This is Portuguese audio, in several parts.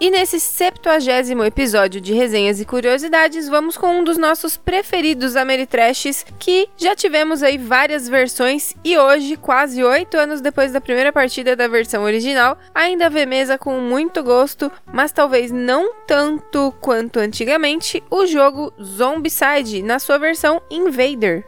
E nesse 70 episódio de resenhas e curiosidades, vamos com um dos nossos preferidos Ameritrashes, que já tivemos aí várias versões e hoje, quase 8 anos depois da primeira partida da versão original, ainda vê mesa com muito gosto, mas talvez não tanto quanto antigamente, o jogo Zombicide na sua versão Invader.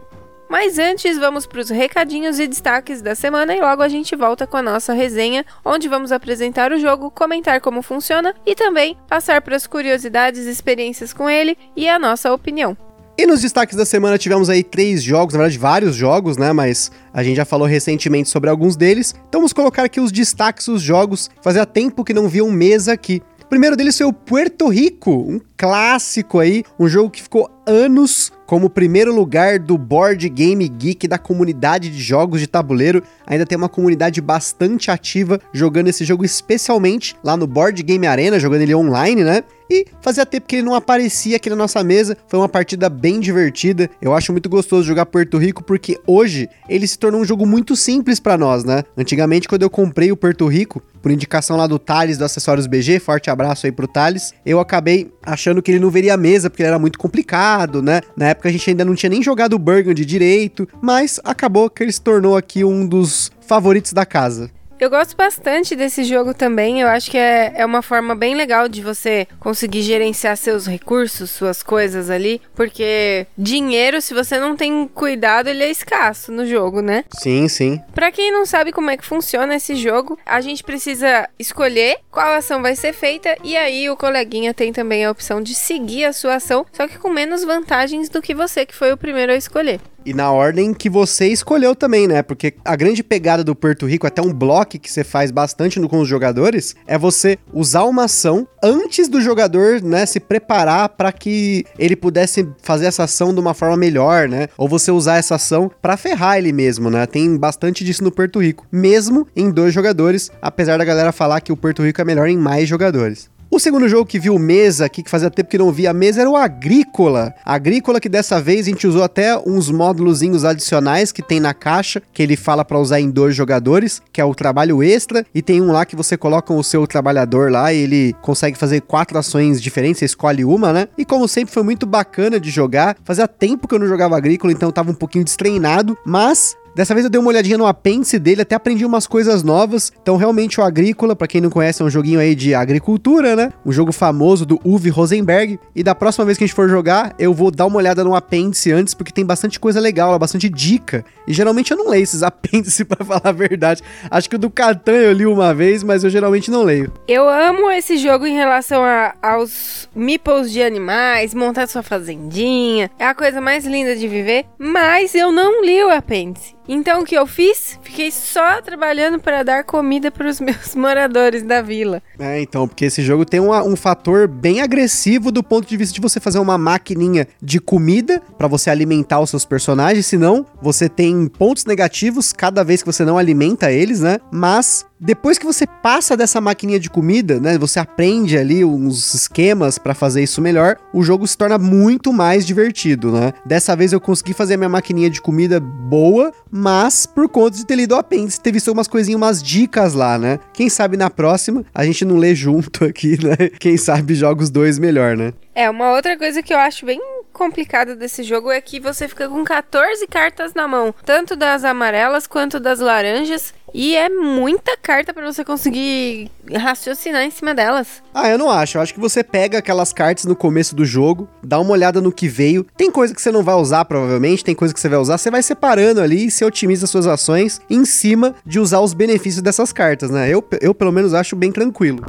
Mas antes, vamos para os recadinhos e destaques da semana e logo a gente volta com a nossa resenha, onde vamos apresentar o jogo, comentar como funciona e também passar para as curiosidades experiências com ele e a nossa opinião. E nos destaques da semana tivemos aí três jogos, na verdade vários jogos, né? Mas a gente já falou recentemente sobre alguns deles. Então vamos colocar aqui os destaques dos jogos. Fazia tempo que não via um mesa aqui. O primeiro deles foi o Puerto Rico, um clássico aí, um jogo que ficou anos como primeiro lugar do Board Game Geek da comunidade de jogos de tabuleiro. Ainda tem uma comunidade bastante ativa jogando esse jogo, especialmente lá no Board Game Arena, jogando ele online, né? E fazia tempo que ele não aparecia aqui na nossa mesa. Foi uma partida bem divertida. Eu acho muito gostoso jogar Porto Rico porque hoje ele se tornou um jogo muito simples para nós, né? Antigamente, quando eu comprei o Porto Rico, por indicação lá do Thales do Acessórios BG, forte abraço aí pro Thales, eu acabei achando que ele não veria a mesa porque ele era muito complicado, né? Na época a gente ainda não tinha nem jogado o Burgundy direito, mas acabou que ele se tornou aqui um dos favoritos da casa. Eu gosto bastante desse jogo também. Eu acho que é, é uma forma bem legal de você conseguir gerenciar seus recursos, suas coisas ali. Porque dinheiro, se você não tem cuidado, ele é escasso no jogo, né? Sim, sim. Pra quem não sabe como é que funciona esse jogo, a gente precisa escolher qual ação vai ser feita. E aí o coleguinha tem também a opção de seguir a sua ação, só que com menos vantagens do que você que foi o primeiro a escolher. E na ordem que você escolheu também, né? Porque a grande pegada do Porto Rico, até um bloco que você faz bastante no, com os jogadores, é você usar uma ação antes do jogador, né, se preparar para que ele pudesse fazer essa ação de uma forma melhor, né? Ou você usar essa ação para ferrar ele mesmo, né? Tem bastante disso no Porto Rico, mesmo em dois jogadores, apesar da galera falar que o Porto Rico é melhor em mais jogadores. O segundo jogo que viu mesa aqui, que fazia tempo que não via mesa, era o Agrícola. Agrícola que dessa vez a gente usou até uns módulozinhos adicionais que tem na caixa, que ele fala para usar em dois jogadores, que é o trabalho extra, e tem um lá que você coloca o seu trabalhador lá e ele consegue fazer quatro ações diferentes, você escolhe uma, né? E como sempre foi muito bacana de jogar. Fazia tempo que eu não jogava Agrícola, então eu tava um pouquinho destreinado, mas Dessa vez eu dei uma olhadinha no apêndice dele, até aprendi umas coisas novas. Então, realmente, o Agrícola, para quem não conhece, é um joguinho aí de agricultura, né? Um jogo famoso do Uwe Rosenberg. E da próxima vez que a gente for jogar, eu vou dar uma olhada no apêndice antes, porque tem bastante coisa legal, bastante dica. E geralmente eu não leio esses apêndices, para falar a verdade. Acho que o do Catan eu li uma vez, mas eu geralmente não leio. Eu amo esse jogo em relação a, aos meeples de animais, montar sua fazendinha. É a coisa mais linda de viver, mas eu não li o apêndice. Então o que eu fiz? Fiquei só trabalhando para dar comida para os meus moradores da vila. É, então, porque esse jogo tem um fator bem agressivo do ponto de vista de você fazer uma maquininha de comida para você alimentar os seus personagens, senão você tem pontos negativos cada vez que você não alimenta eles, né? Mas depois que você passa dessa maquininha de comida, né, você aprende ali uns esquemas para fazer isso melhor, o jogo se torna muito mais divertido, né? Dessa vez eu consegui fazer a minha maquininha de comida boa, mas por conta de ter lido o apêndice, ter visto umas coisinhas, umas dicas lá, né? Quem sabe na próxima a gente não lê junto aqui, né? Quem sabe joga os dois melhor, né? É, uma outra coisa que eu acho bem complicada desse jogo é que você fica com 14 cartas na mão, tanto das amarelas quanto das laranjas, e é muita carta para você conseguir raciocinar em cima delas. Ah, eu não acho. Eu acho que você pega aquelas cartas no começo do jogo, dá uma olhada no que veio. Tem coisa que você não vai usar, provavelmente, tem coisa que você vai usar. Você vai separando ali e você otimiza suas ações em cima de usar os benefícios dessas cartas, né? Eu, eu pelo menos, acho bem tranquilo.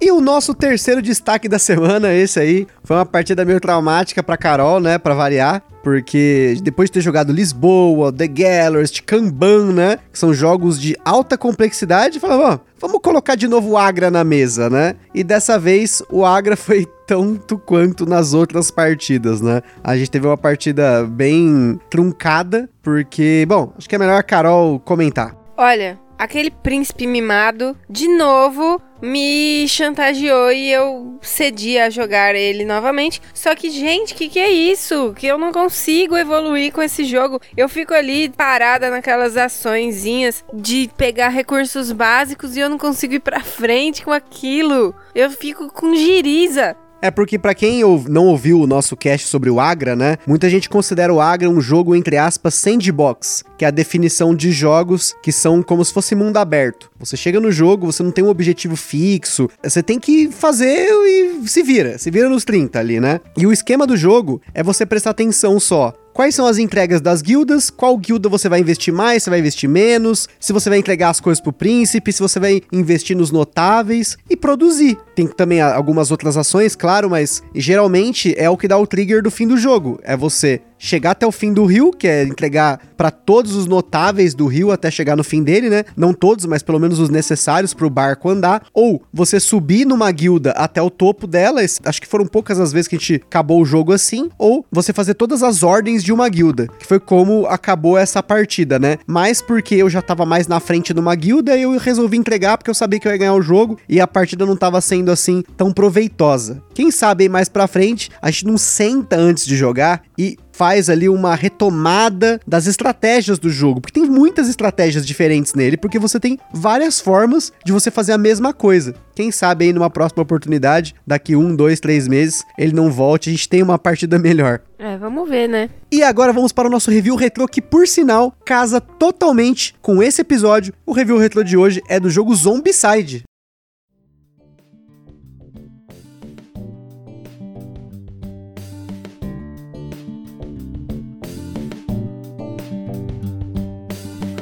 E o nosso terceiro destaque da semana, esse aí, foi uma partida meio traumática pra Carol, né, pra variar. Porque depois de ter jogado Lisboa, The Gallery, Kanban, né? Que são jogos de alta complexidade, falava, ó, vamos colocar de novo o Agra na mesa, né? E dessa vez o Agra foi tanto quanto nas outras partidas, né? A gente teve uma partida bem truncada, porque, bom, acho que é melhor a Carol comentar. Olha, aquele príncipe mimado, de novo, me chantageou e eu cedi a jogar ele novamente. Só que, gente, que que é isso? Que eu não consigo evoluir com esse jogo. Eu fico ali parada naquelas açõezinhas de pegar recursos básicos e eu não consigo ir pra frente com aquilo. Eu fico com giriza. É porque para quem não ouviu o nosso cast sobre o Agra, né? Muita gente considera o Agra um jogo entre aspas sandbox, que é a definição de jogos que são como se fosse mundo aberto. Você chega no jogo, você não tem um objetivo fixo, você tem que fazer e se vira, se vira nos 30 ali, né? E o esquema do jogo é você prestar atenção só Quais são as entregas das guildas? Qual guilda você vai investir mais? Você vai investir menos? Se você vai entregar as coisas pro príncipe? Se você vai investir nos notáveis? E produzir. Tem também algumas outras ações, claro, mas geralmente é o que dá o trigger do fim do jogo. É você chegar até o fim do rio, que é entregar para todos os notáveis do rio até chegar no fim dele, né? Não todos, mas pelo menos os necessários para o barco andar. Ou você subir numa guilda até o topo dela, acho que foram poucas as vezes que a gente acabou o jogo assim. Ou você fazer todas as ordens de uma guilda, que foi como acabou essa partida, né? Mas porque eu já tava mais na frente numa guilda, eu resolvi entregar porque eu sabia que eu ia ganhar o jogo e a partida não tava sendo assim tão proveitosa. Quem sabe mais pra frente, a gente não senta antes de jogar e faz ali uma retomada das estratégias do jogo, porque tem muitas estratégias diferentes nele, porque você tem várias formas de você fazer a mesma coisa. Quem sabe aí numa próxima oportunidade, daqui um, dois, três meses, ele não volte, a gente tem uma partida melhor. É, vamos ver, né? E agora vamos para o nosso review retrô, que por sinal casa totalmente com esse episódio. O review retrô de hoje é do jogo Zombicide.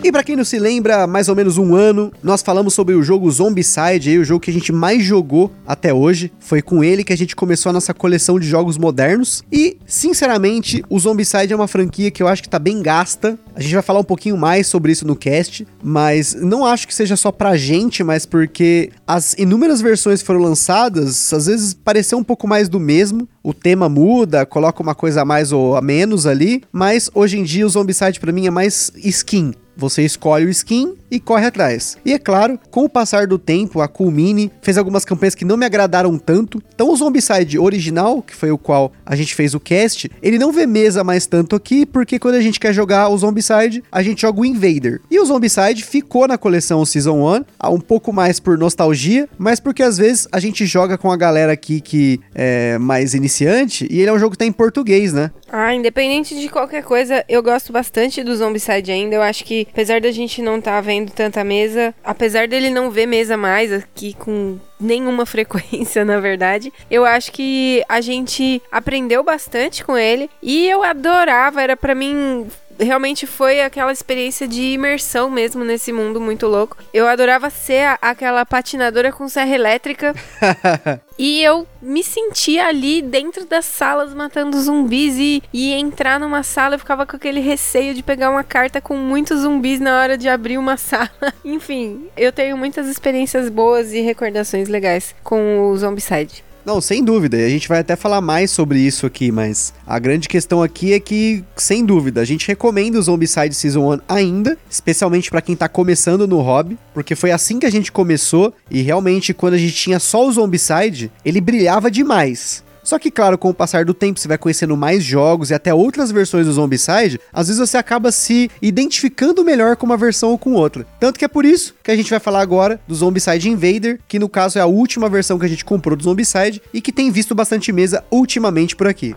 E para quem não se lembra, mais ou menos um ano, nós falamos sobre o jogo Zombicide, aí, o jogo que a gente mais jogou até hoje. Foi com ele que a gente começou a nossa coleção de jogos modernos. E, sinceramente, o Zombicide é uma franquia que eu acho que tá bem gasta. A gente vai falar um pouquinho mais sobre isso no cast, mas não acho que seja só pra gente, mas porque as inúmeras versões que foram lançadas, às vezes pareceu um pouco mais do mesmo. O tema muda, coloca uma coisa a mais ou a menos ali, mas hoje em dia o Zombicide para mim é mais skin. Você escolhe o skin e corre atrás. E é claro, com o passar do tempo, a Cool Mini fez algumas campanhas que não me agradaram tanto. Então o Zombicide original, que foi o qual a gente fez o cast, ele não vê mesa mais tanto aqui, porque quando a gente quer jogar o Zombicide, a gente joga o Invader. E o Zombicide ficou na coleção Season 1, um pouco mais por nostalgia, mas porque às vezes a gente joga com a galera aqui que é mais iniciante, e ele é um jogo que tá em português, né? Ah, independente de qualquer coisa, eu gosto bastante do Zombicide ainda. Eu acho que, apesar da gente não estar tá vendo tanta mesa, apesar dele não ver mesa mais aqui com nenhuma frequência, na verdade. Eu acho que a gente aprendeu bastante com ele e eu adorava, era para mim realmente foi aquela experiência de imersão mesmo nesse mundo muito louco. Eu adorava ser a, aquela patinadora com serra elétrica. e eu me sentia ali dentro das salas matando zumbis e, e entrar numa sala eu ficava com aquele receio de pegar uma carta com muitos zumbis na hora de abrir uma sala. Enfim, eu tenho muitas experiências boas e recordações legais com o Zombicide. Não, sem dúvida. A gente vai até falar mais sobre isso aqui, mas a grande questão aqui é que, sem dúvida, a gente recomenda o Zombicide Season 1 ainda, especialmente para quem tá começando no hobby, porque foi assim que a gente começou e realmente quando a gente tinha só o Zombicide, ele brilhava demais. Só que, claro, com o passar do tempo, você vai conhecendo mais jogos e até outras versões do Zombicide, às vezes você acaba se identificando melhor com uma versão ou com outra. Tanto que é por isso que a gente vai falar agora do Zombicide Invader, que no caso é a última versão que a gente comprou do Zombicide e que tem visto bastante mesa ultimamente por aqui.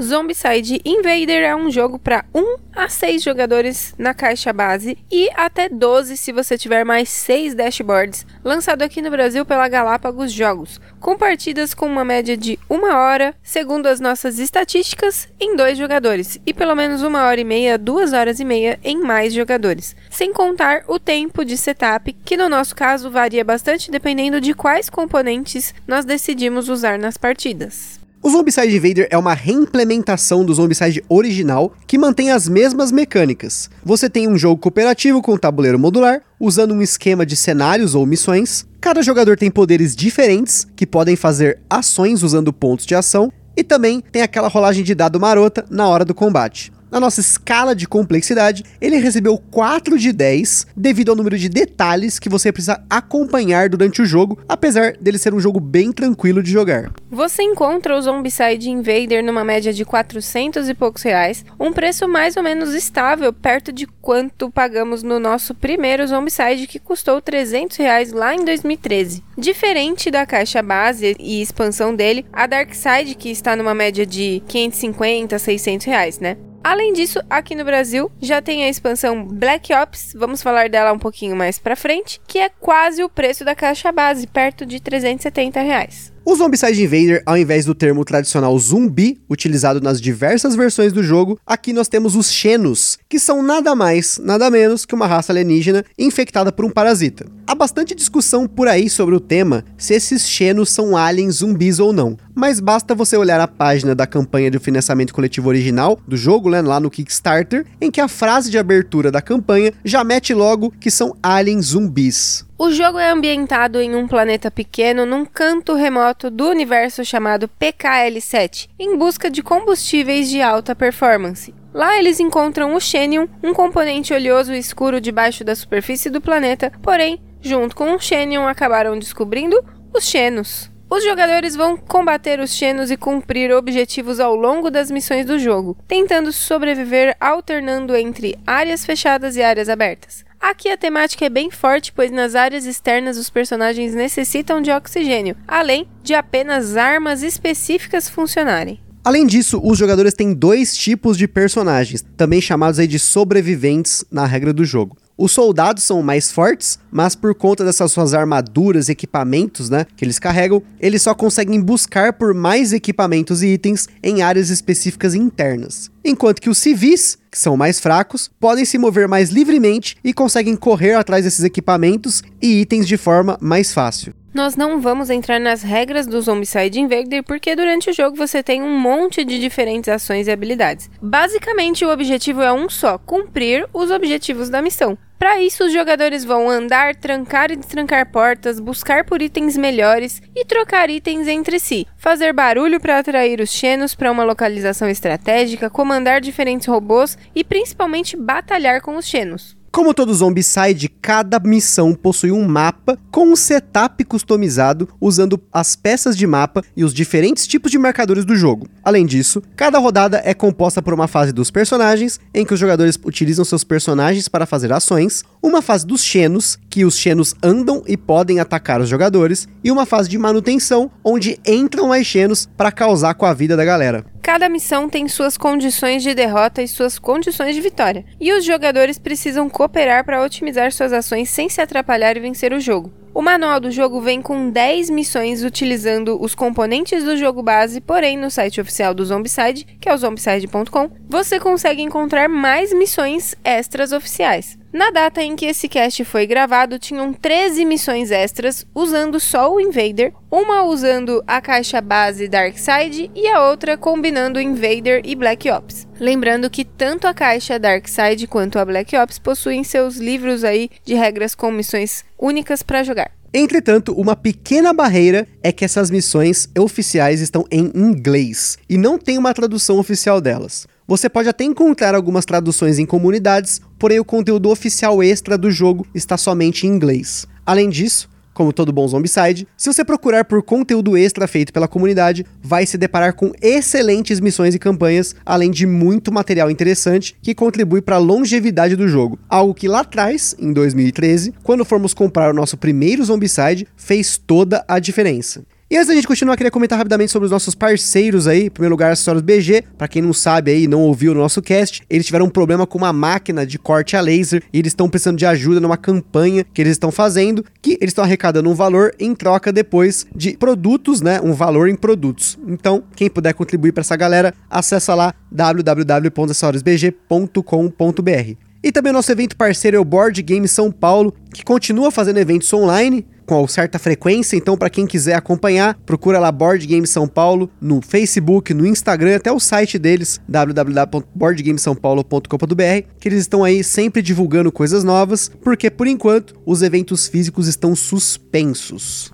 Zombicide Invader é um jogo para 1 a 6 jogadores na caixa base e até 12 se você tiver mais 6 dashboards, lançado aqui no Brasil pela Galápagos Jogos, com partidas com uma média de 1 hora, segundo as nossas estatísticas, em 2 jogadores, e pelo menos 1 hora e meia, 2 horas e meia em mais jogadores, sem contar o tempo de setup, que no nosso caso varia bastante dependendo de quais componentes nós decidimos usar nas partidas. O Zombicide Invader é uma reimplementação do Zombicide original que mantém as mesmas mecânicas. Você tem um jogo cooperativo com tabuleiro modular, usando um esquema de cenários ou missões. Cada jogador tem poderes diferentes que podem fazer ações usando pontos de ação, e também tem aquela rolagem de dado marota na hora do combate. Na nossa escala de complexidade, ele recebeu 4 de 10 devido ao número de detalhes que você precisa acompanhar durante o jogo, apesar dele ser um jogo bem tranquilo de jogar. Você encontra o Zombicide Invader numa média de 400 e poucos reais, um preço mais ou menos estável, perto de quanto pagamos no nosso primeiro Zombicide, que custou 300 reais lá em 2013. Diferente da caixa base e expansão dele, a Dark Side, que está numa média de 550 600 reais, né? Além disso, aqui no Brasil já tem a expansão Black Ops, vamos falar dela um pouquinho mais pra frente, que é quase o preço da caixa base, perto de 370 reais. O Zombicide Invader, ao invés do termo tradicional zumbi, utilizado nas diversas versões do jogo, aqui nós temos os Xenos, que são nada mais, nada menos que uma raça alienígena infectada por um parasita. Há bastante discussão por aí sobre o tema, se esses Xenos são aliens zumbis ou não, mas basta você olhar a página da campanha de financiamento coletivo original do jogo, né, lá no Kickstarter, em que a frase de abertura da campanha já mete logo que são aliens zumbis. O jogo é ambientado em um planeta pequeno num canto remoto do universo chamado PKL-7, em busca de combustíveis de alta performance. Lá eles encontram o Xenium, um componente oleoso escuro debaixo da superfície do planeta, porém, junto com o Xenium acabaram descobrindo os Xenos. Os jogadores vão combater os Xenos e cumprir objetivos ao longo das missões do jogo, tentando sobreviver alternando entre áreas fechadas e áreas abertas. Aqui a temática é bem forte, pois nas áreas externas os personagens necessitam de oxigênio, além de apenas armas específicas funcionarem. Além disso, os jogadores têm dois tipos de personagens, também chamados aí de sobreviventes na regra do jogo. Os soldados são mais fortes, mas por conta dessas suas armaduras, equipamentos, né, que eles carregam, eles só conseguem buscar por mais equipamentos e itens em áreas específicas internas. Enquanto que os civis, que são mais fracos, podem se mover mais livremente e conseguem correr atrás desses equipamentos e itens de forma mais fácil. Nós não vamos entrar nas regras do Zombicide Invader porque durante o jogo você tem um monte de diferentes ações e habilidades. Basicamente, o objetivo é um só: cumprir os objetivos da missão. Para isso, os jogadores vão andar, trancar e destrancar portas, buscar por itens melhores e trocar itens entre si, fazer barulho para atrair os Xenos para uma localização estratégica, comandar diferentes robôs e principalmente batalhar com os Xenos. Como todo Zombicide, cada missão possui um mapa com um setup customizado usando as peças de mapa e os diferentes tipos de marcadores do jogo. Além disso, cada rodada é composta por uma fase dos personagens, em que os jogadores utilizam seus personagens para fazer ações, uma fase dos Xenos, que os Xenos andam e podem atacar os jogadores, e uma fase de manutenção, onde entram mais Xenos para causar com a vida da galera. Cada missão tem suas condições de derrota e suas condições de vitória, e os jogadores precisam cooperar para otimizar suas ações sem se atrapalhar e vencer o jogo. O manual do jogo vem com 10 missões utilizando os componentes do jogo base, porém no site oficial do Zombicide, que é o zombicide.com, você consegue encontrar mais missões extras oficiais. Na data em que esse cast foi gravado, tinham 13 missões extras usando só o Invader, uma usando a caixa base Darkseid e a outra combinando Invader e Black Ops. Lembrando que tanto a caixa Darkseid quanto a Black Ops possuem seus livros aí de regras com missões únicas para jogar. Entretanto, uma pequena barreira é que essas missões oficiais estão em inglês e não tem uma tradução oficial delas. Você pode até encontrar algumas traduções em comunidades, porém o conteúdo oficial extra do jogo está somente em inglês. Além disso, como todo bom Zombicide, se você procurar por conteúdo extra feito pela comunidade, vai se deparar com excelentes missões e campanhas, além de muito material interessante que contribui para a longevidade do jogo. Algo que lá atrás, em 2013, quando formos comprar o nosso primeiro Zombicide, fez toda a diferença. E antes da gente continuar, queria comentar rapidamente sobre os nossos parceiros aí. Em primeiro lugar, Acessórios BG. Para quem não sabe aí, não ouviu o nosso cast, eles tiveram um problema com uma máquina de corte a laser e eles estão precisando de ajuda numa campanha que eles estão fazendo, que eles estão arrecadando um valor em troca depois de produtos, né? Um valor em produtos. Então, quem puder contribuir para essa galera, acessa lá www.acessoriosbg.com.br. E também o nosso evento parceiro é o Board Game São Paulo, que continua fazendo eventos online com certa frequência, então para quem quiser acompanhar, procura lá Board Game São Paulo no Facebook, no Instagram, até o site deles, www.boardgamesaopaulo.com.br, que eles estão aí sempre divulgando coisas novas, porque por enquanto os eventos físicos estão suspensos.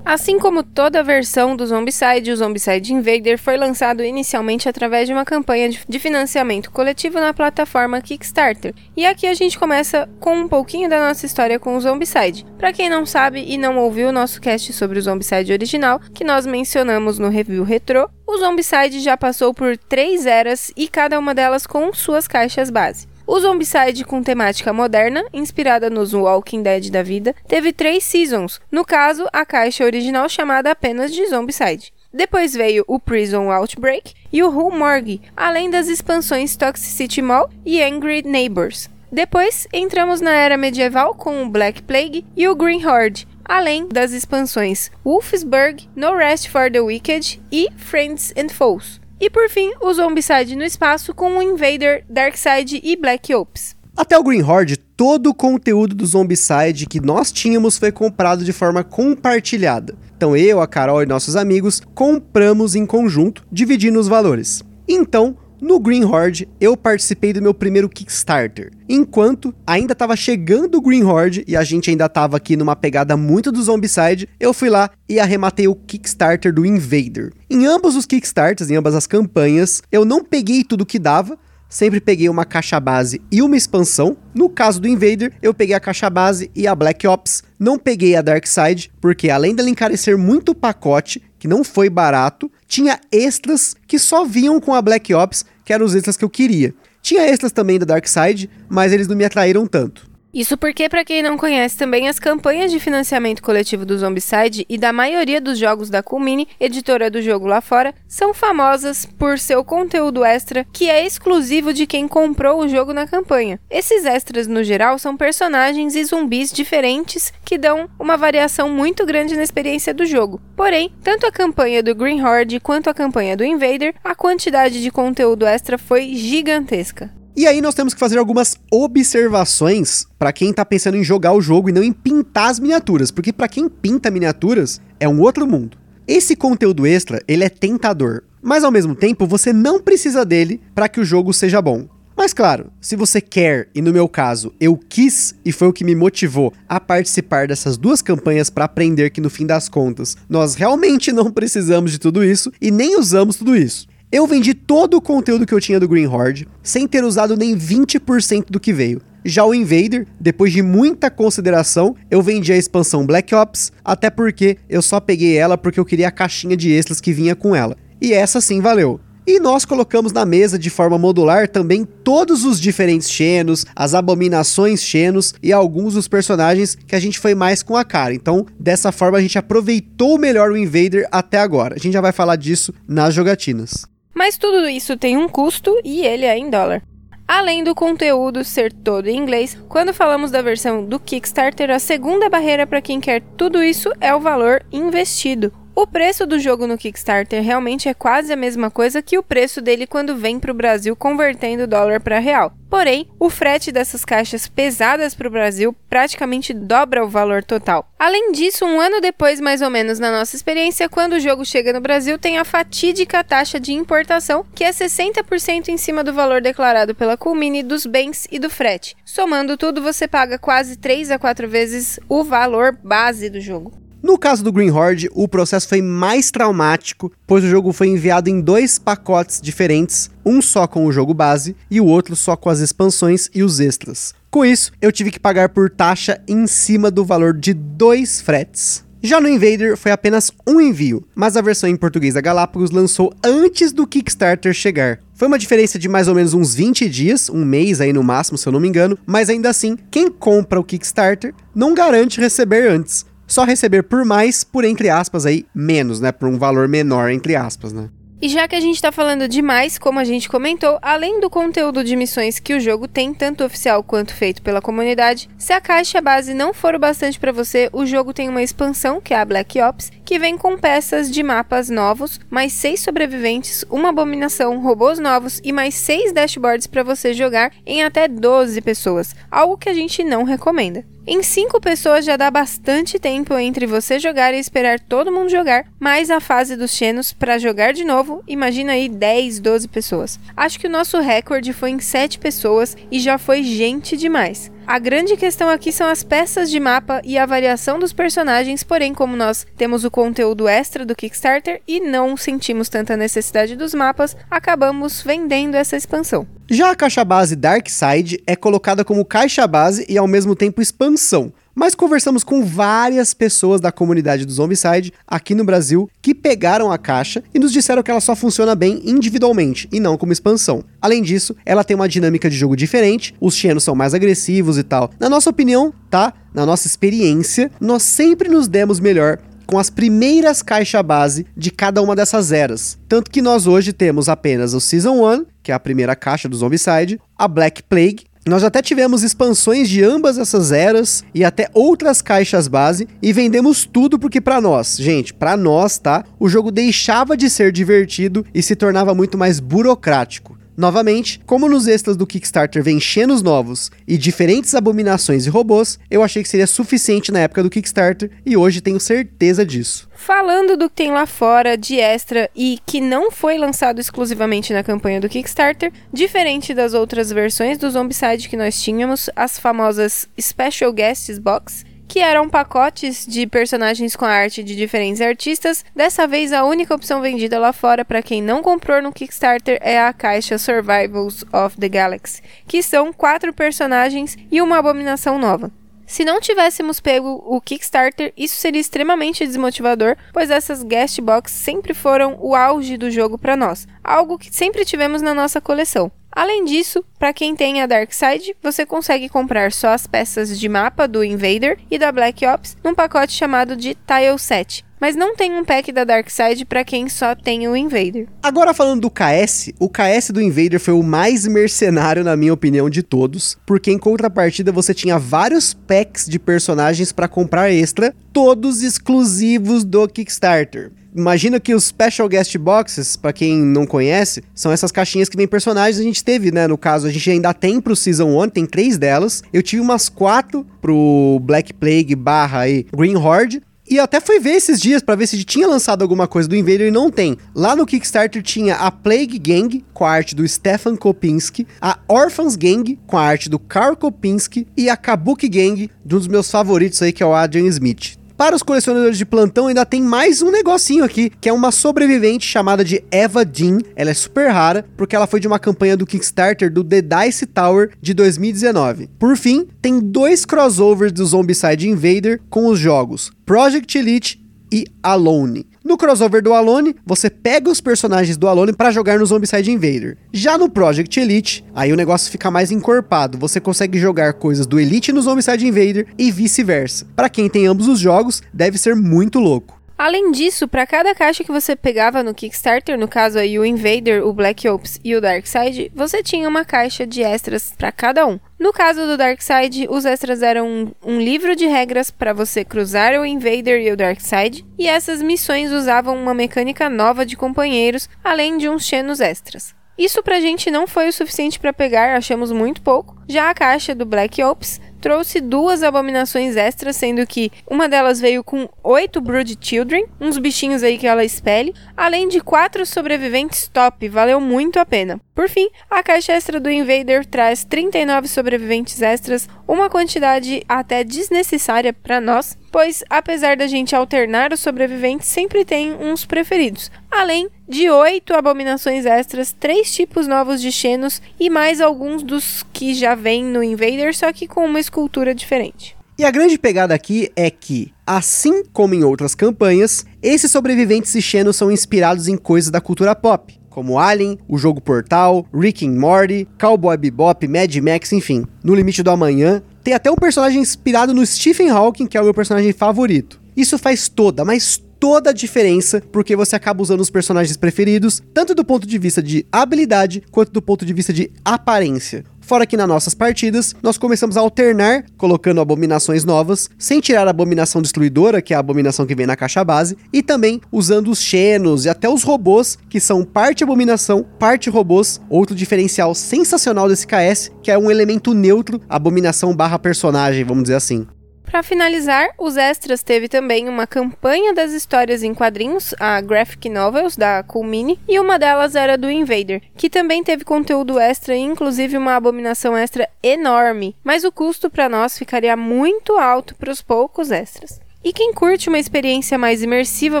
Assim como toda versão do Zombicide, o Zombicide Invader foi lançado inicialmente através de uma campanha de financiamento coletivo na plataforma Kickstarter. E aqui a gente começa com um pouquinho da nossa história com o Zombicide. Para quem não sabe e não ouviu o nosso cast sobre o Zombicide original, que nós mencionamos no review retrô, o Zombicide já passou por três eras e cada uma delas com suas caixas base. O Zombicide com temática moderna, inspirada nos Walking Dead da vida, teve três seasons, no caso, a caixa original chamada apenas de Zombicide. Depois veio o Prison Outbreak e o Who Morgue, além das expansões Toxicity Mall e Angry Neighbors. Depois, entramos na era medieval com o Black Plague e o Green Horde, além das expansões Wolfsburg, No Rest for the Wicked e Friends and Foes. E por fim, o Zombicide no espaço com o Invader, Darkseid e Black Ops. Até o Green Horde, todo o conteúdo do Zombicide que nós tínhamos foi comprado de forma compartilhada. Então eu, a Carol e nossos amigos compramos em conjunto, dividindo os valores. Então, no Green Horde, eu participei do meu primeiro Kickstarter. Enquanto ainda estava chegando o Green Horde e a gente ainda estava aqui numa pegada muito do Zombicide, eu fui lá e arrematei o Kickstarter do Invader. Em ambos os Kickstarters, em ambas as campanhas, eu não peguei tudo que dava, sempre peguei uma caixa base e uma expansão. No caso do Invader, eu peguei a caixa base e a Black Ops. Não peguei a Dark Side, porque além dela encarecer muito o pacote, que não foi barato, tinha extras que só vinham com a Black Ops, que eram os extras que eu queria. Tinha extras também da Dark Side, mas eles não me atraíram tanto. Isso porque, para quem não conhece também, as campanhas de financiamento coletivo do Zombicide e da maioria dos jogos da Cool editora do jogo lá fora, são famosas por seu conteúdo extra que é exclusivo de quem comprou o jogo na campanha. Esses extras, no geral, são personagens e zumbis diferentes que dão uma variação muito grande na experiência do jogo. Porém, tanto a campanha do Green Horde quanto a campanha do Invader, a quantidade de conteúdo extra foi gigantesca. E aí nós temos que fazer algumas observações para quem tá pensando em jogar o jogo e não em pintar as miniaturas, porque para quem pinta miniaturas é um outro mundo. Esse conteúdo extra, ele é tentador, mas ao mesmo tempo você não precisa dele para que o jogo seja bom. Mas claro, se você quer, e no meu caso, eu quis e foi o que me motivou a participar dessas duas campanhas para aprender que no fim das contas, nós realmente não precisamos de tudo isso e nem usamos tudo isso. Eu vendi todo o conteúdo que eu tinha do Green Horde, sem ter usado nem 20% do que veio. Já o Invader, depois de muita consideração, eu vendi a expansão Black Ops, até porque eu só peguei ela porque eu queria a caixinha de extras que vinha com ela. E essa sim valeu. E nós colocamos na mesa de forma modular também todos os diferentes Xenos, as abominações Xenos e alguns dos personagens que a gente foi mais com a cara. Então, dessa forma, a gente aproveitou melhor o Invader até agora. A gente já vai falar disso nas jogatinas. Mas tudo isso tem um custo e ele é em dólar. Além do conteúdo ser todo em inglês, quando falamos da versão do Kickstarter, a segunda barreira para quem quer tudo isso é o valor investido. O preço do jogo no Kickstarter realmente é quase a mesma coisa que o preço dele quando vem para o Brasil convertendo dólar para real. Porém, o frete dessas caixas pesadas para o Brasil praticamente dobra o valor total. Além disso, um ano depois, mais ou menos na nossa experiência, quando o jogo chega no Brasil, tem a fatídica taxa de importação, que é 60% em cima do valor declarado pela Culmini dos bens e do frete. Somando tudo, você paga quase 3 a 4 vezes o valor base do jogo. No caso do Green Horde, o processo foi mais traumático, pois o jogo foi enviado em dois pacotes diferentes, um só com o jogo base e o outro só com as expansões e os extras. Com isso, eu tive que pagar por taxa em cima do valor de dois fretes. Já no Invader foi apenas um envio, mas a versão em português da Galápagos lançou antes do Kickstarter chegar. Foi uma diferença de mais ou menos uns 20 dias, um mês aí no máximo, se eu não me engano, mas ainda assim, quem compra o Kickstarter não garante receber antes. Só receber por mais, por entre aspas aí, menos, né? Por um valor menor, entre aspas, né? E já que a gente tá falando demais, como a gente comentou, além do conteúdo de missões que o jogo tem, tanto oficial quanto feito pela comunidade, se a caixa base não for o bastante para você, o jogo tem uma expansão, que é a Black Ops, que vem com peças de mapas novos, mais seis sobreviventes, uma abominação, robôs novos e mais seis dashboards para você jogar em até 12 pessoas, algo que a gente não recomenda. Em 5 pessoas já dá bastante tempo entre você jogar e esperar todo mundo jogar, mais a fase dos Xenos para jogar de novo, imagina aí 10, 12 pessoas. Acho que o nosso recorde foi em 7 pessoas e já foi gente demais. A grande questão aqui são as peças de mapa e a variação dos personagens, porém, como nós temos o conteúdo extra do Kickstarter e não sentimos tanta necessidade dos mapas, acabamos vendendo essa expansão. Já a caixa base Dark Side é colocada como caixa base e ao mesmo tempo expansão. Mas conversamos com várias pessoas da comunidade do Zombicide aqui no Brasil que pegaram a caixa e nos disseram que ela só funciona bem individualmente e não como expansão. Além disso, ela tem uma dinâmica de jogo diferente, os Xenos são mais agressivos e tal. Na nossa opinião, tá? Na nossa experiência, nós sempre nos demos melhor com as primeiras caixas base de cada uma dessas eras. Tanto que nós hoje temos apenas o Season 1, que é a primeira caixa do Zombicide, a Black Plague, nós até tivemos expansões de ambas essas eras e até outras caixas base e vendemos tudo porque para nós, gente, para nós, tá? O jogo deixava de ser divertido e se tornava muito mais burocrático. Novamente, como nos extras do Kickstarter vem Xenos novos e diferentes abominações e robôs, eu achei que seria suficiente na época do Kickstarter e hoje tenho certeza disso. Falando do que tem lá fora de extra e que não foi lançado exclusivamente na campanha do Kickstarter, diferente das outras versões do Zombicide que nós tínhamos, as famosas Special Guests Box, que eram pacotes de personagens com arte de diferentes artistas. Dessa vez, a única opção vendida lá fora para quem não comprou no Kickstarter é a caixa Survivals of the Galaxy, que são quatro personagens e uma abominação nova. Se não tivéssemos pego o Kickstarter, isso seria extremamente desmotivador, pois essas guest box sempre foram o auge do jogo para nós, algo que sempre tivemos na nossa coleção. Além disso, para quem tem a Dark Side, você consegue comprar só as peças de mapa do Invader e da Black Ops num pacote chamado de Tile Set, mas não tem um pack da Dark Side para quem só tem o Invader. Agora falando do KS, o KS do Invader foi o mais mercenário na minha opinião de todos, porque em contrapartida você tinha vários packs de personagens para comprar extra, todos exclusivos do Kickstarter. Imagina que os Special Guest Boxes, para quem não conhece, são essas caixinhas que vem personagens. A gente teve, né? No caso, a gente ainda tem pro Season 1, tem três delas. Eu tive umas quatro pro Black Plague barra aí Green Horde. E até fui ver esses dias para ver se tinha lançado alguma coisa do Invader e não tem. Lá no Kickstarter tinha a Plague Gang, com a arte do Stefan Kopinski, a Orphans Gang, com a arte do Karl Kopinski, e a Kabuki Gang, de um dos meus favoritos aí, que é o Adrian Smith. Para os colecionadores de plantão, ainda tem mais um negocinho aqui, que é uma sobrevivente chamada de Eva Jean. Ela é super rara, porque ela foi de uma campanha do Kickstarter do The Dice Tower de 2019. Por fim, tem dois crossovers do Zombicide Invader com os jogos Project Elite e Alone. No crossover do Alone, você pega os personagens do Alone para jogar no Zombicide Invader. Já no Project Elite, aí o negócio fica mais encorpado. Você consegue jogar coisas do Elite no Zombicide Invader e vice-versa. Para quem tem ambos os jogos, deve ser muito louco. Além disso, para cada caixa que você pegava no Kickstarter, no caso aí o Invader, o Black Ops e o Darkseid, você tinha uma caixa de extras para cada um. No caso do Darkseid, os extras eram um, um livro de regras para você cruzar o Invader e o Darkseid, e essas missões usavam uma mecânica nova de companheiros, além de uns Xenos extras. Isso pra gente não foi o suficiente para pegar, achamos muito pouco. Já a caixa do Black Ops trouxe duas abominações extras, sendo que uma delas veio com oito Brood Children, uns bichinhos aí que ela espelhe, além de quatro sobreviventes top, valeu muito a pena. Por fim, a caixa extra do Invader traz 39 sobreviventes extras, uma quantidade até desnecessária para nós, pois apesar da gente alternar os sobreviventes, sempre tem uns preferidos. Além de oito abominações extras, três tipos novos de Xenos e mais alguns dos que já vêm no Invader, só que com uma escultura diferente. E a grande pegada aqui é que, assim como em outras campanhas, esses sobreviventes e Xenos são inspirados em coisas da cultura pop, como Alien, o jogo Portal, Rick and Morty, Cowboy Bebop, Mad Max, enfim. No Limite do Amanhã, tem até um personagem inspirado no Stephen Hawking, que é o meu personagem favorito. Isso faz toda, mas toda a diferença, porque você acaba usando os personagens preferidos, tanto do ponto de vista de habilidade, quanto do ponto de vista de aparência. Fora que nas nossas partidas, nós começamos a alternar, colocando abominações novas, sem tirar a abominação destruidora, que é a abominação que vem na caixa base, e também usando os xenos e até os robôs, que são parte abominação, parte robôs. Outro diferencial sensacional desse KS, que é um elemento neutro, abominação barra personagem, vamos dizer assim. Para finalizar, os extras teve também uma campanha das histórias em quadrinhos, a Graphic Novels da Cool e uma delas era do Invader, que também teve conteúdo extra, inclusive uma abominação extra enorme, mas o custo para nós ficaria muito alto para os poucos extras. E quem curte uma experiência mais imersiva,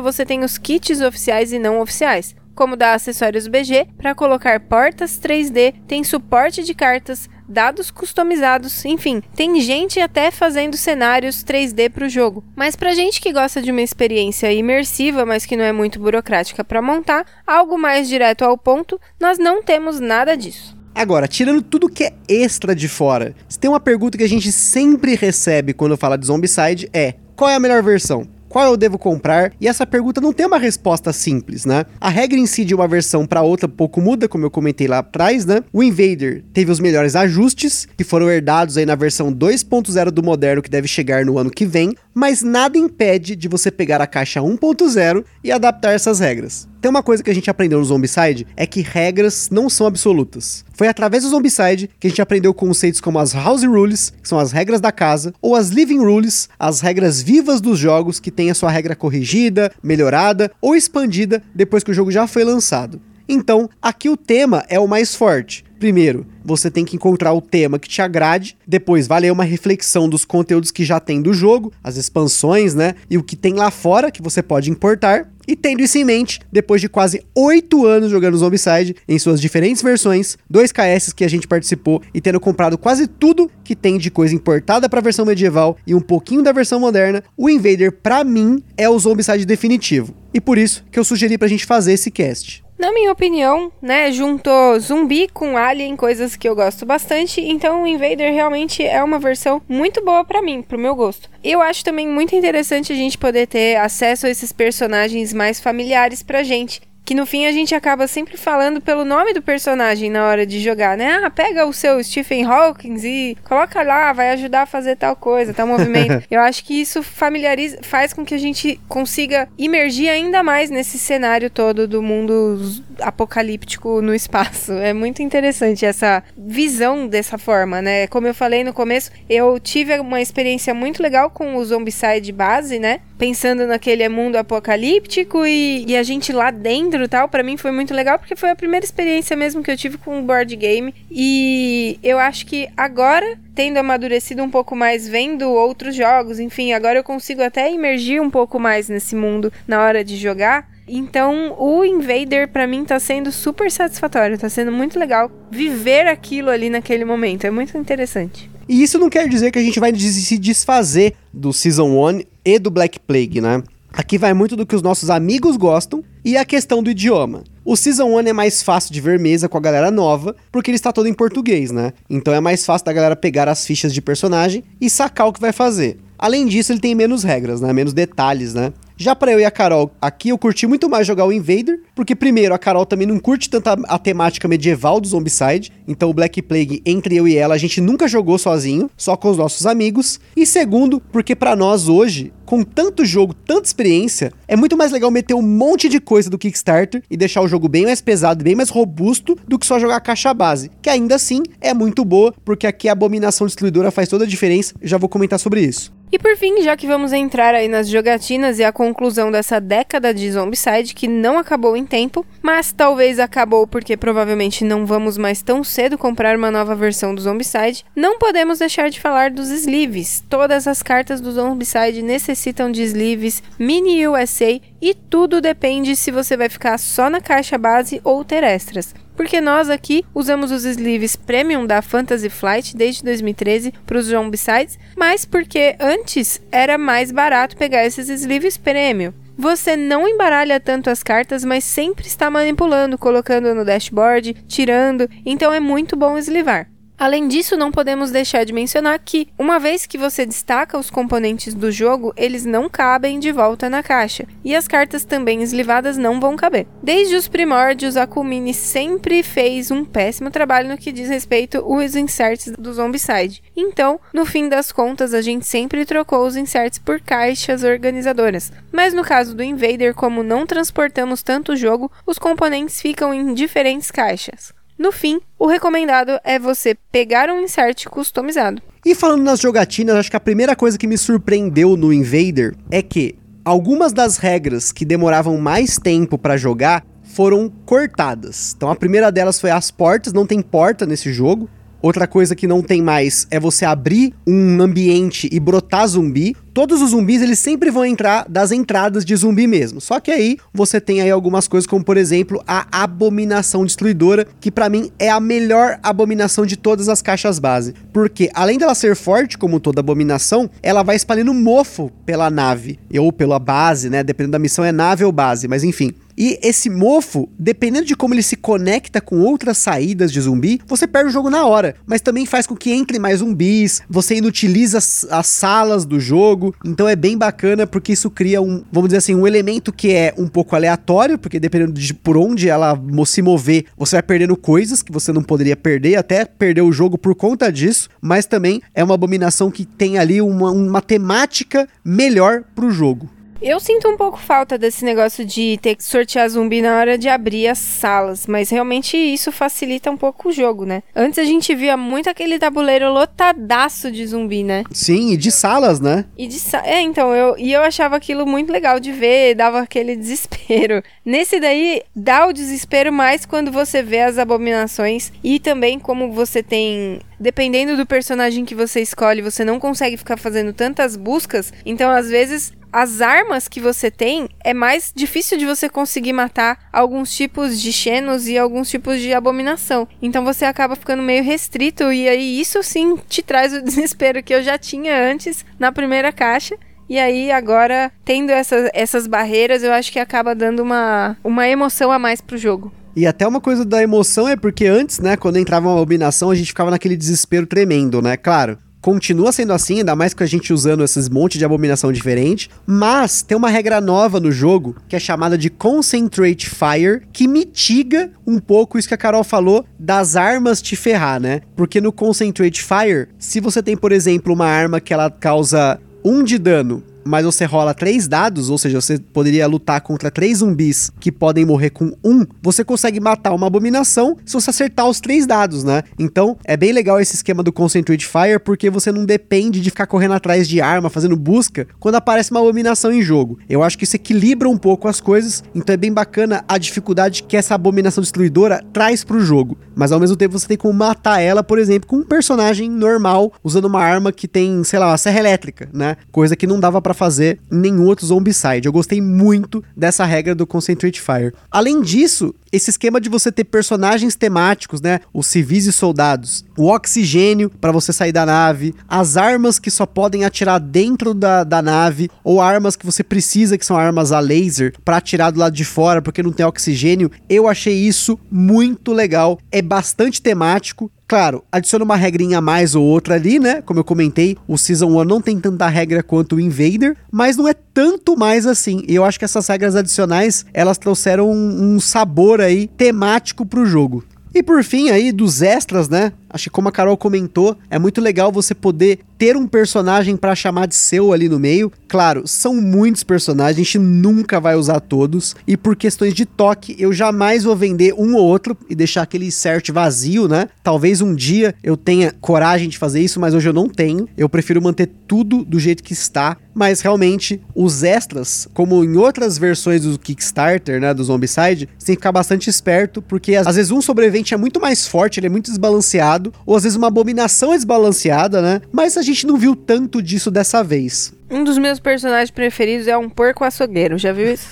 você tem os kits oficiais e não oficiais como da Acessórios BG, para colocar portas 3D, tem suporte de cartas, dados customizados, enfim, tem gente até fazendo cenários 3D para o jogo. Mas para gente que gosta de uma experiência imersiva, mas que não é muito burocrática para montar, algo mais direto ao ponto, nós não temos nada disso. Agora, tirando tudo que é extra de fora, se tem uma pergunta que a gente sempre recebe quando fala de Zombicide é: qual é a melhor versão? Qual eu devo comprar? E essa pergunta não tem uma resposta simples, né? A regra em si de uma versão para outra pouco muda, como eu comentei lá atrás, né? O Invader teve os melhores ajustes, que foram herdados aí na versão 2.0 do moderno, que deve chegar no ano que vem, mas nada impede de você pegar a caixa 1.0 e adaptar essas regras. Tem uma coisa que a gente aprendeu no Zombicide, é que regras não são absolutas. Foi através do Zombicide que a gente aprendeu conceitos como as House Rules, que são as regras da casa, ou as Living Rules, as regras vivas dos jogos que tem a sua regra corrigida, melhorada ou expandida depois que o jogo já foi lançado. Então, aqui o tema é o mais forte. Primeiro, você tem que encontrar o tema que te agrade. Depois, vale uma reflexão dos conteúdos que já tem do jogo, as expansões, né? E o que tem lá fora que você pode importar. E tendo isso em mente, depois de quase 8 anos jogando Zombicide em suas diferentes versões, dois KS que a gente participou e tendo comprado quase tudo que tem de coisa importada para a versão medieval e um pouquinho da versão moderna, o Invader para mim é o Zombicide definitivo. E por isso que eu sugeri pra gente fazer esse cast. Na minha opinião, né, juntou zumbi com alien, coisas que eu gosto bastante, então o Invader realmente é uma versão muito boa para mim, pro meu gosto. Eu acho também muito interessante a gente poder ter acesso a esses personagens mais familiares pra gente que no fim a gente acaba sempre falando pelo nome do personagem na hora de jogar, né? Ah, pega o seu Stephen Hawking e coloca lá, vai ajudar a fazer tal coisa, tal movimento. Eu acho que isso familiariza, faz com que a gente consiga imergir ainda mais nesse cenário todo do mundo apocalíptico no espaço. É muito interessante essa visão dessa forma, né? Como eu falei no começo, eu tive uma experiência muito legal com o Zombicide base, né? Pensando naquele mundo apocalíptico e, e a gente lá dentro tal, para mim foi muito legal porque foi a primeira experiência mesmo que eu tive com um board game e eu acho que agora tendo amadurecido um pouco mais vendo outros jogos, enfim, agora eu consigo até imergir um pouco mais nesse mundo na hora de jogar. Então, o Invader para mim tá sendo super satisfatório, tá sendo muito legal viver aquilo ali naquele momento, é muito interessante. E isso não quer dizer que a gente vai se desfazer do Season 1 e do Black Plague, né? Aqui vai muito do que os nossos amigos gostam e a questão do idioma. O Season 1 é mais fácil de ver mesa com a galera nova, porque ele está todo em português, né? Então é mais fácil da galera pegar as fichas de personagem e sacar o que vai fazer. Além disso, ele tem menos regras, né? Menos detalhes, né? Já para eu e a Carol, aqui eu curti muito mais jogar o Invader, porque primeiro a Carol também não curte tanto a, a, temática medieval do Zombicide, então o Black Plague entre eu e ela a gente nunca jogou sozinho, só com os nossos amigos. E segundo, porque para nós hoje, com tanto jogo, tanta experiência, é muito mais legal meter um monte de coisa do Kickstarter e deixar o jogo bem mais pesado, bem mais robusto do que só jogar a caixa base, que ainda assim é muito boa, porque aqui a abominação destruidora faz toda a diferença, já vou comentar sobre isso. E por fim, já que vamos entrar aí nas jogatinas e a conclusão dessa década de Zombicide, que não acabou em tempo, mas talvez acabou porque provavelmente não vamos mais tão cedo comprar uma nova versão do Zombicide, não podemos deixar de falar dos sleeves. Todas as cartas do Zombicide necessitam de sleeves Mini USA e tudo depende se você vai ficar só na caixa base ou ter extras. Porque nós aqui usamos os sleeves premium da Fantasy Flight desde 2013 para os zombicides, mas porque antes era mais barato pegar esses sleeves premium. Você não embaralha tanto as cartas, mas sempre está manipulando, colocando no dashboard, tirando, então é muito bom eslivar. Além disso, não podemos deixar de mencionar que, uma vez que você destaca os componentes do jogo, eles não cabem de volta na caixa, e as cartas também eslivadas não vão caber. Desde os primórdios, a Kumini sempre fez um péssimo trabalho no que diz respeito aos inserts do Zombicide. Então, no fim das contas, a gente sempre trocou os inserts por caixas organizadoras. Mas no caso do Invader, como não transportamos tanto o jogo, os componentes ficam em diferentes caixas. No fim, o recomendado é você pegar um insert customizado. E falando nas jogatinas, acho que a primeira coisa que me surpreendeu no Invader é que algumas das regras que demoravam mais tempo para jogar foram cortadas. Então a primeira delas foi as portas, não tem porta nesse jogo. Outra coisa que não tem mais é você abrir um ambiente e brotar zumbi. Todos os zumbis, eles sempre vão entrar das entradas de zumbi mesmo. Só que aí você tem aí algumas coisas como, por exemplo, a abominação destruidora, que para mim é a melhor abominação de todas as caixas base, porque além dela ser forte como toda abominação, ela vai espalhando mofo pela nave ou pela base, né? Dependendo da missão é nave ou base, mas enfim. E esse mofo, dependendo de como ele se conecta com outras saídas de zumbi, você perde o jogo na hora. Mas também faz com que entre mais zumbis, você inutiliza as, as salas do jogo. Então é bem bacana porque isso cria um, vamos dizer assim, um elemento que é um pouco aleatório, porque dependendo de por onde ela se mover, você vai perdendo coisas que você não poderia perder, até perder o jogo por conta disso. Mas também é uma abominação que tem ali uma, uma temática melhor pro jogo. Eu sinto um pouco falta desse negócio de ter que sortear zumbi na hora de abrir as salas, mas realmente isso facilita um pouco o jogo, né? Antes a gente via muito aquele tabuleiro lotadaço de zumbi, né? Sim, e de salas, né? E de sa É, então, eu, e eu achava aquilo muito legal de ver, dava aquele desespero. Nesse daí, dá o desespero mais quando você vê as abominações e também como você tem dependendo do personagem que você escolhe, você não consegue ficar fazendo tantas buscas. Então, às vezes, as armas que você tem é mais difícil de você conseguir matar alguns tipos de xenos e alguns tipos de abominação. Então você acaba ficando meio restrito e aí isso sim te traz o desespero que eu já tinha antes na primeira caixa. E aí, agora, tendo essa, essas barreiras, eu acho que acaba dando uma, uma emoção a mais pro jogo. E até uma coisa da emoção é porque antes, né, quando entrava uma abominação, a gente ficava naquele desespero tremendo, né? Claro, continua sendo assim, ainda mais com a gente usando esses monte de abominação diferente, mas tem uma regra nova no jogo que é chamada de Concentrate Fire, que mitiga um pouco isso que a Carol falou das armas te ferrar, né? Porque no Concentrate Fire, se você tem, por exemplo, uma arma que ela causa um de dano mas você rola três dados, ou seja, você poderia lutar contra três zumbis que podem morrer com um, você consegue matar uma abominação se você acertar os três dados, né? Então é bem legal esse esquema do Concentrate Fire, porque você não depende de ficar correndo atrás de arma, fazendo busca, quando aparece uma abominação em jogo. Eu acho que isso equilibra um pouco as coisas, então é bem bacana a dificuldade que essa abominação destruidora traz pro jogo. Mas ao mesmo tempo você tem como matar ela, por exemplo, com um personagem normal, usando uma arma que tem, sei lá, uma serra elétrica, né? Coisa que não dava pra para fazer nenhum outro Zombicide. Eu gostei muito dessa regra do Concentrate Fire. Além disso, esse esquema de você ter personagens temáticos, né? Os civis e soldados, o oxigênio para você sair da nave, as armas que só podem atirar dentro da, da nave, ou armas que você precisa, que são armas a laser, para atirar do lado de fora porque não tem oxigênio. Eu achei isso muito legal. É bastante temático. Claro, adiciona uma regrinha a mais ou outra ali, né? Como eu comentei, o Season 1 não tem tanta regra quanto o Invader, mas não é tanto mais assim. E eu acho que essas regras adicionais, elas trouxeram um, um sabor aí temático pro jogo. E por fim aí dos extras, né? Acho que como a Carol comentou, é muito legal você poder ter um personagem para chamar de seu ali no meio. Claro, são muitos personagens, a gente nunca vai usar todos. E por questões de toque, eu jamais vou vender um ou outro e deixar aquele cert vazio, né? Talvez um dia eu tenha coragem de fazer isso, mas hoje eu não tenho. Eu prefiro manter tudo do jeito que está. Mas realmente, os extras, como em outras versões do Kickstarter, né, do Zombicide, você tem que ficar bastante esperto, porque às vezes um sobrevivente é muito mais forte, ele é muito desbalanceado ou às vezes uma abominação desbalanceada, né? Mas a gente não viu tanto disso dessa vez. Um dos meus personagens preferidos é um porco açougueiro, já viu isso?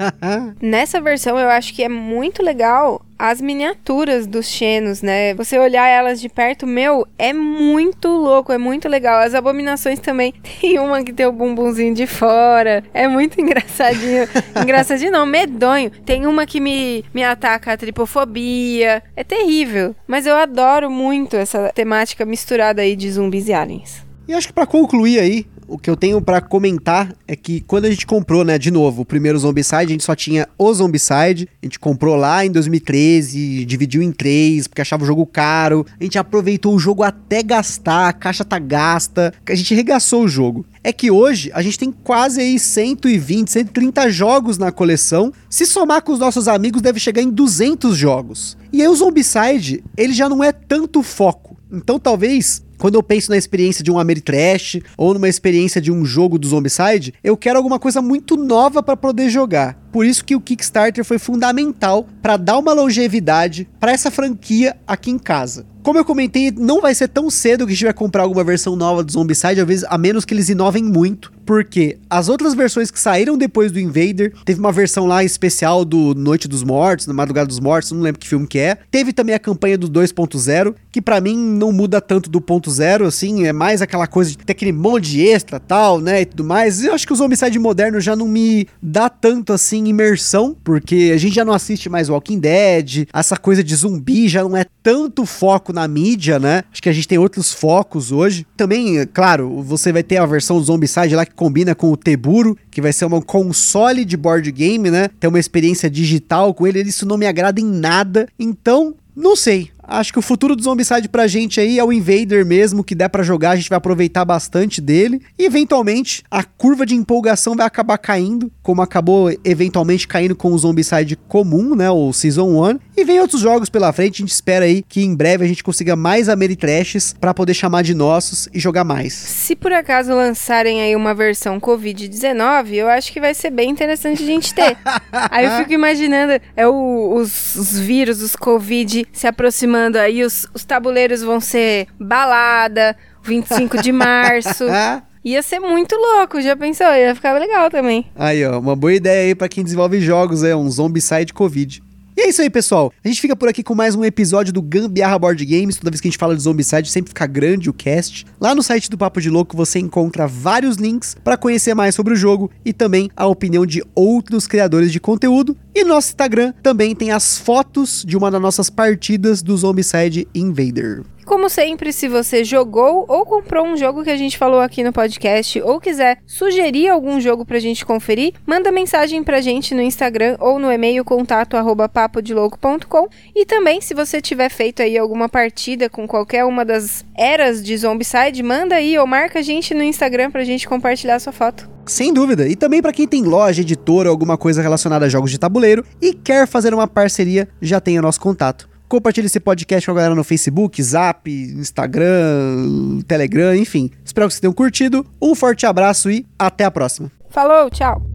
Nessa versão eu acho que é muito legal as miniaturas dos Xenos, né? Você olhar elas de perto, meu, é muito louco, é muito legal. As abominações também. Tem uma que tem o bumbumzinho de fora. É muito engraçadinho. engraçadinho não, medonho. Tem uma que me, me ataca a tripofobia. É terrível. Mas eu adoro muito essa temática misturada aí de zumbis e aliens. E acho que para concluir aí, o que eu tenho para comentar é que quando a gente comprou, né, de novo, o primeiro Zombicide, a gente só tinha o Zombicide. A gente comprou lá em 2013, dividiu em três, porque achava o jogo caro. A gente aproveitou o jogo até gastar, a caixa tá gasta. A gente regaçou o jogo. É que hoje a gente tem quase aí 120, 130 jogos na coleção. Se somar com os nossos amigos, deve chegar em 200 jogos. E aí o Zombicide, ele já não é tanto foco. Então talvez quando eu penso na experiência de um Ameritrash ou numa experiência de um jogo do Zombicide, eu quero alguma coisa muito nova para poder jogar. Por isso que o Kickstarter foi fundamental para dar uma longevidade para essa franquia aqui em casa. Como eu comentei, não vai ser tão cedo que a gente vai comprar alguma versão nova do Zombicide, às vezes, a menos que eles inovem muito. Porque as outras versões que saíram depois do Invader, teve uma versão lá especial do Noite dos Mortos, na Madrugada dos Mortos, não lembro que filme que é. Teve também a campanha do 2.0, que para mim não muda tanto do ponto zero, assim, é mais aquela coisa de ter aquele monte de extra tal, né, e tudo mais. Eu acho que o Zombicide moderno já não me dá tanto, assim, imersão, porque a gente já não assiste mais Walking Dead, essa coisa de zumbi já não é tanto foco na mídia, né? Acho que a gente tem outros focos hoje. Também, claro, você vai ter a versão Zombicide lá que combina com o Teburo, que vai ser um console de board game, né? Tem uma experiência digital com ele, isso não me agrada em nada. Então, não sei. Acho que o futuro do Zombicide pra gente aí é o Invader mesmo, que der para jogar, a gente vai aproveitar bastante dele. E eventualmente a curva de empolgação vai acabar caindo, como acabou eventualmente caindo com o Zombicide comum, né, o Season 1. E vem outros jogos pela frente, a gente espera aí que em breve a gente consiga mais Ameritrashes para poder chamar de nossos e jogar mais. Se por acaso lançarem aí uma versão Covid-19, eu acho que vai ser bem interessante a gente ter. aí eu fico imaginando, é o, os, os vírus, os Covid se aproximando aí, os, os tabuleiros vão ser balada, 25 de março. Ia ser muito louco, já pensou? Ia ficar legal também. Aí, ó, uma boa ideia aí para quem desenvolve jogos, é um Zombicide Covid. E é isso aí, pessoal. A gente fica por aqui com mais um episódio do Gambiarra Board Games. Toda vez que a gente fala de Zombicide, sempre fica grande o cast. Lá no site do Papo de Louco você encontra vários links para conhecer mais sobre o jogo e também a opinião de outros criadores de conteúdo. E no nosso Instagram também tem as fotos de uma das nossas partidas do Zombicide Invader. Como sempre, se você jogou ou comprou um jogo que a gente falou aqui no podcast ou quiser sugerir algum jogo pra gente conferir, manda mensagem pra gente no Instagram ou no e-mail contato e também se você tiver feito aí alguma partida com qualquer uma das eras de Zombicide, manda aí ou marca a gente no Instagram pra gente compartilhar sua foto. Sem dúvida. E também para quem tem loja, editora, alguma coisa relacionada a jogos de tabuleiro e quer fazer uma parceria, já tem o nosso contato. Compartilhe esse podcast com a galera no Facebook, Zap, Instagram, Telegram, enfim. Espero que vocês tenham curtido. Um forte abraço e até a próxima. Falou, tchau!